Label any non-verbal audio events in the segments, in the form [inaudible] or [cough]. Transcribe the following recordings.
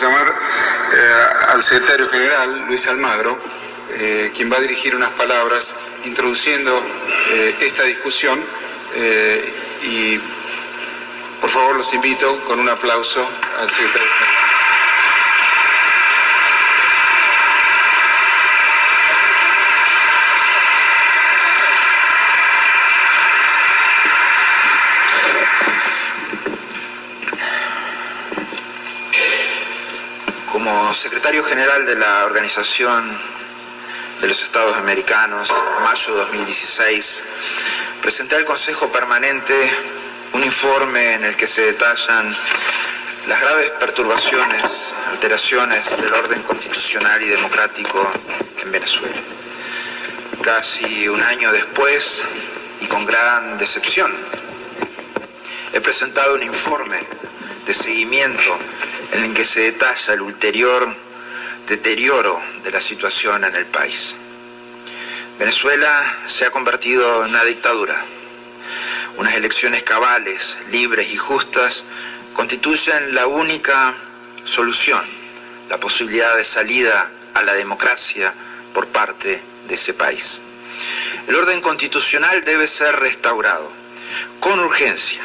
llamar eh, al secretario general, Luis Almagro, eh, quien va a dirigir unas palabras introduciendo eh, esta discusión y por favor los invito con un aplauso al secretario general. Como general de la Organización de los Estados Americanos, mayo de 2016, presenté al Consejo Permanente un informe en el que se detallan las graves perturbaciones, alteraciones del orden constitucional y democrático en Venezuela. Casi un año después, y con gran decepción, he presentado un informe de seguimiento en el que se detalla el ulterior deterioro de la situación en el país. Venezuela se ha convertido en una dictadura. Unas elecciones cabales, libres y justas constituyen la única solución, la posibilidad de salida a la democracia por parte de ese país. El orden constitucional debe ser restaurado con urgencia.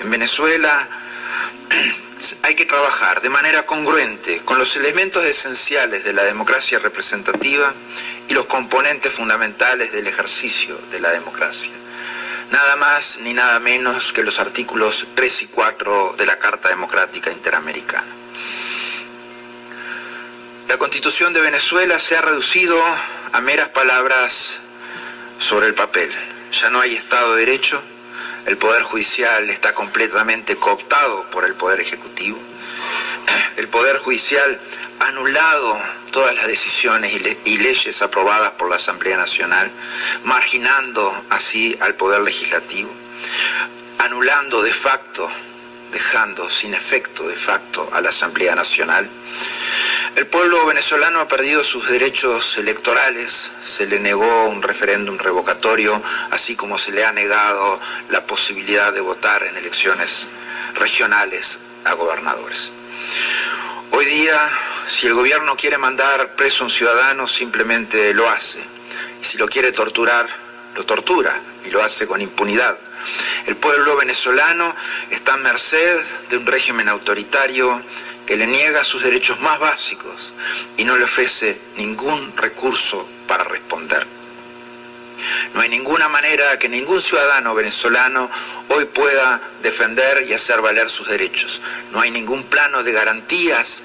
En Venezuela [clears throat] hay que trabajar de manera congruente con los elementos esenciales de la democracia representativa y los componentes fundamentales del ejercicio de la democracia. Nada más ni nada menos que los artículos 3 y 4 de la Carta Democrática Interamericana. La constitución de Venezuela se ha reducido a meras palabras sobre el papel. Ya no hay Estado de Derecho, el Poder Judicial está completamente cooptado por el Poder Ejecutivo. El Poder Judicial ha anulado todas las decisiones y, leyes aprobadas por la Asamblea Nacional, marginando así al Poder Legislativo, anulando de facto, dejando sin efecto de facto a la Asamblea Nacional el pueblo venezolano ha perdido sus derechos electorales, se le negó un referéndum revocatorio, así como se le ha negado la posibilidad de votar en elecciones regionales a gobernadores. Hoy día, si el gobierno quiere mandar preso a un ciudadano, simplemente lo hace. Si lo quiere torturar, lo tortura y lo hace con impunidad. El pueblo venezolano está a merced de un régimen autoritario que le niega sus derechos más básicos y no le ofrece ningún recurso para responder. No hay ninguna manera que ningún ciudadano venezolano hoy pueda defender y hacer valer sus derechos. No hay ningún plano de garantías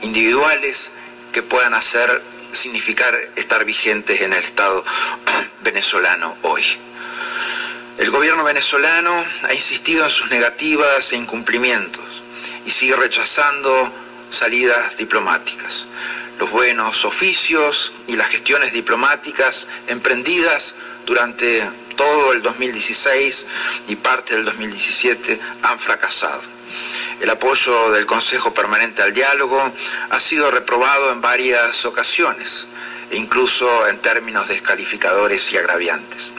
individuales que puedan hacer significar estar vigentes en el Estado [clears throat] venezolano hoy. El gobierno venezolano ha insistido en sus negativas e incumplimientos y sigue rechazando salidas diplomáticas. Los buenos oficios y las gestiones diplomáticas emprendidas durante todo el 2016 y parte del 2017 han fracasado. El apoyo del Consejo Permanente al Diálogo ha sido reprobado en varias ocasiones, e incluso en términos descalificadores y agraviantes.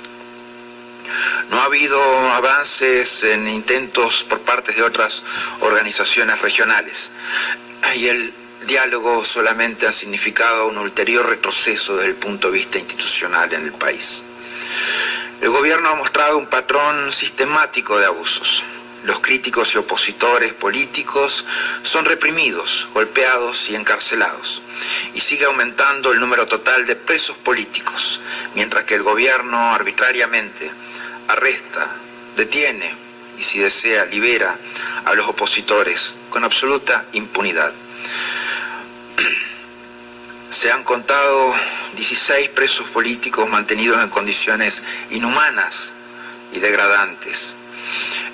No ha habido avances en intentos por parte de otras organizaciones regionales y el diálogo solamente ha significado un ulterior retroceso desde el punto de vista institucional en el país. El gobierno ha mostrado un patrón sistemático de abusos. Los críticos y opositores políticos son reprimidos, golpeados y encarcelados. Y sigue aumentando el número total de presos políticos, mientras que el gobierno arbitrariamente arresta, detiene y si desea libera a los opositores con absoluta impunidad. [clears throat] Se han contado 16 presos políticos mantenidos en condiciones inhumanas y degradantes.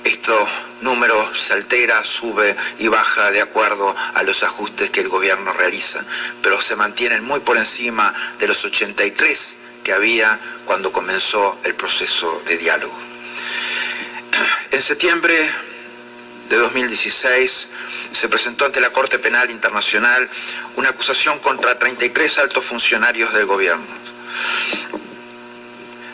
Esto número se altera, sube y baja de acuerdo a los ajustes que el gobierno realiza, pero se mantienen muy por encima de los 83 que había cuando comenzó el proceso de diálogo. En septiembre de 2016 se presentó ante la Corte Penal Internacional una acusación contra 33 altos funcionarios del gobierno.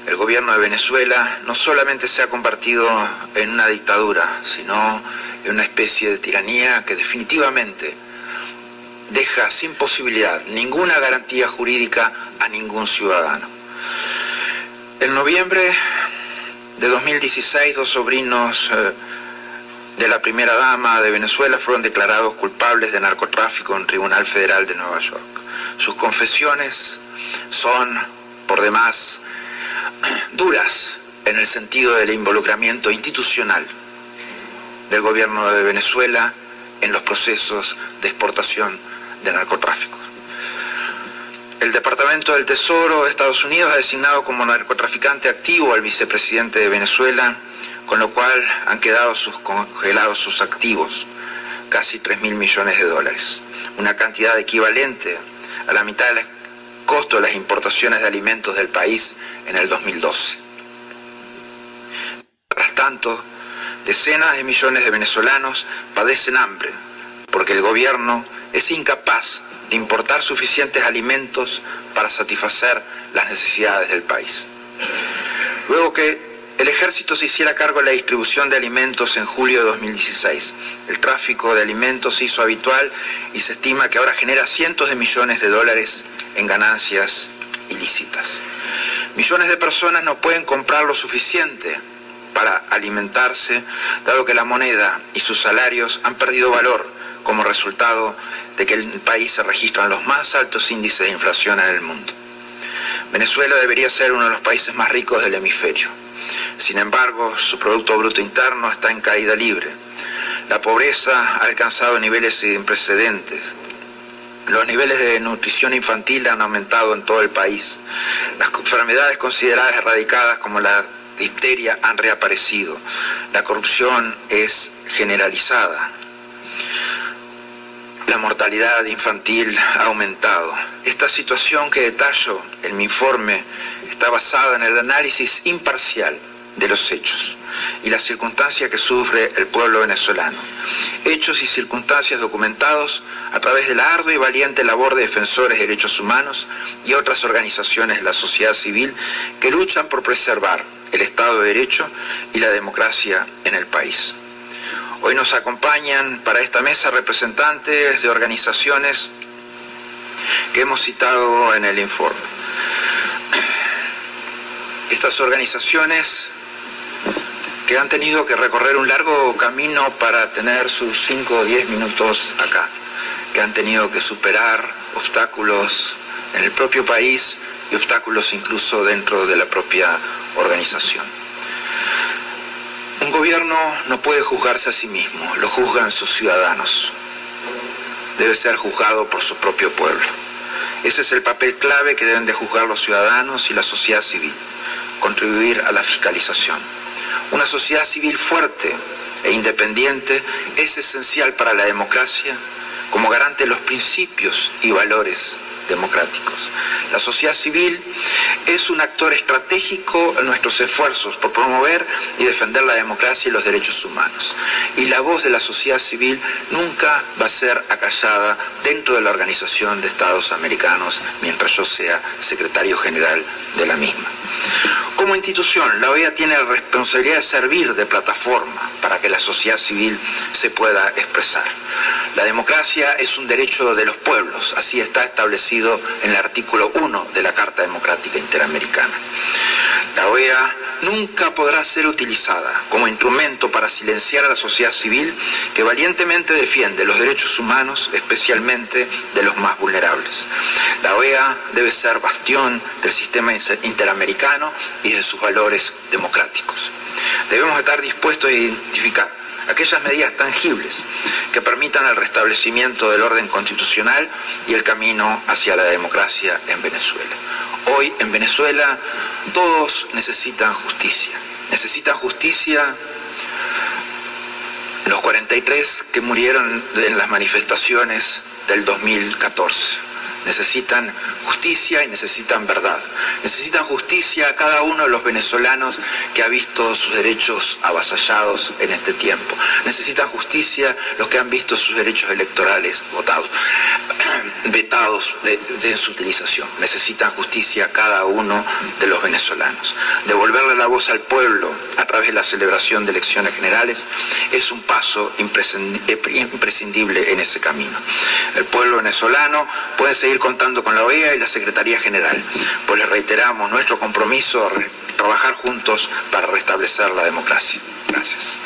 El gobierno de Venezuela no solamente se ha convertido en una dictadura, sino en una especie de tiranía que definitivamente deja sin posibilidad ninguna garantía jurídica a ningún ciudadano. En noviembre de 2016, dos sobrinos eh, de la primera dama de Venezuela fueron declarados culpables de narcotráfico en Tribunal Federal de Nueva York. Sus confesiones son, por demás, [clears throat] duras en el sentido del involucramiento institucional del gobierno de Venezuela en los procesos de exportación de narcotráfico. El Departamento del Tesoro de Estados Unidos ha designado como narcotraficante activo al vicepresidente de Venezuela, con lo cual han quedado sus, congelados sus activos, casi 3 mil millones de dólares, una cantidad equivalente a la mitad del costo de las importaciones de alimentos del país en el 2012. Mientras tanto, decenas de millones de venezolanos padecen hambre porque el gobierno es incapaz de importar suficientes alimentos para satisfacer las necesidades del país. Luego que el ejército se hiciera cargo de la distribución de alimentos en julio de 2016. El tráfico de alimentos se hizo habitual y se estima que ahora genera cientos de millones de dólares en ganancias ilícitas. Millones de personas no pueden comprar lo suficiente para alimentarse, dado que la moneda y sus salarios han perdido valor como resultado de que el país se registran los más altos índices de inflación en el mundo. Venezuela debería ser uno de los países más ricos del hemisferio. Sin embargo, su Producto Bruto Interno está en caída libre. La pobreza ha alcanzado niveles sin precedentes. Los niveles de nutrición infantil han aumentado en todo el país. Las enfermedades consideradas erradicadas como la difteria han reaparecido. La corrupción es generalizada. La mortalidad infantil ha aumentado. Esta situación que detallo en mi informe está basada en el análisis imparcial de los hechos y las circunstancias que sufre el pueblo venezolano. Hechos y circunstancias documentados a través de la ardua y valiente labor de defensores de derechos humanos y otras organizaciones de la sociedad civil que luchan por preservar el Estado de Derecho y la democracia en el país. Hoy nos acompañan para esta mesa representantes de organizaciones que hemos citado en el informe. Estas organizaciones que han tenido que recorrer un largo camino para tener sus 5 o 10 minutos acá, que han tenido que superar obstáculos en el propio país y obstáculos incluso dentro de la propia organización. Un gobierno no puede juzgarse a sí mismo, lo juzgan sus ciudadanos. Debe ser juzgado por su propio pueblo. Ese es el papel clave que deben de juzgar los ciudadanos y la sociedad civil, contribuir a la fiscalización. Una sociedad civil fuerte e independiente es esencial para la democracia como garante de los principios y valores democráticos. La sociedad civil es un actor estratégico en nuestros esfuerzos por promover y defender la democracia y los derechos humanos. Y la voz de la sociedad civil nunca va a ser acallada dentro de la Organización de Estados Americanos mientras yo sea secretario general de la misma. Como institución, la OEA tiene la responsabilidad de servir de plataforma para que la sociedad civil se pueda expresar. La democracia es un derecho de los pueblos, así está establecido en el artículo 1 de la Carta Democrática Interamericana. La OEA nunca podrá ser utilizada como instrumento para silenciar a la sociedad civil que valientemente defiende los derechos humanos, especialmente de los más vulnerables. La OEA debe ser bastión del sistema interamericano y de sus valores democráticos. Debemos estar dispuestos a identificar aquellas medidas tangibles que permitan el restablecimiento del orden constitucional y el camino hacia la democracia en Venezuela. Hoy en Venezuela todos necesitan justicia. Necesitan justicia los 43 que murieron en las manifestaciones del 2014 necesitan justicia y necesitan verdad. Necesitan justicia a cada uno de los venezolanos que ha visto sus derechos avasallados en este tiempo. Necesitan justicia los que han visto sus derechos electorales votados. Vetados de, su utilización. Necesitan justicia cada uno de los venezolanos. Devolverle la voz al pueblo a través de la celebración de elecciones generales es un paso imprescindible en ese camino. El pueblo venezolano puede seguir contando con la OEA y la Secretaría General, pues le reiteramos nuestro compromiso a trabajar juntos para restablecer la democracia. Gracias.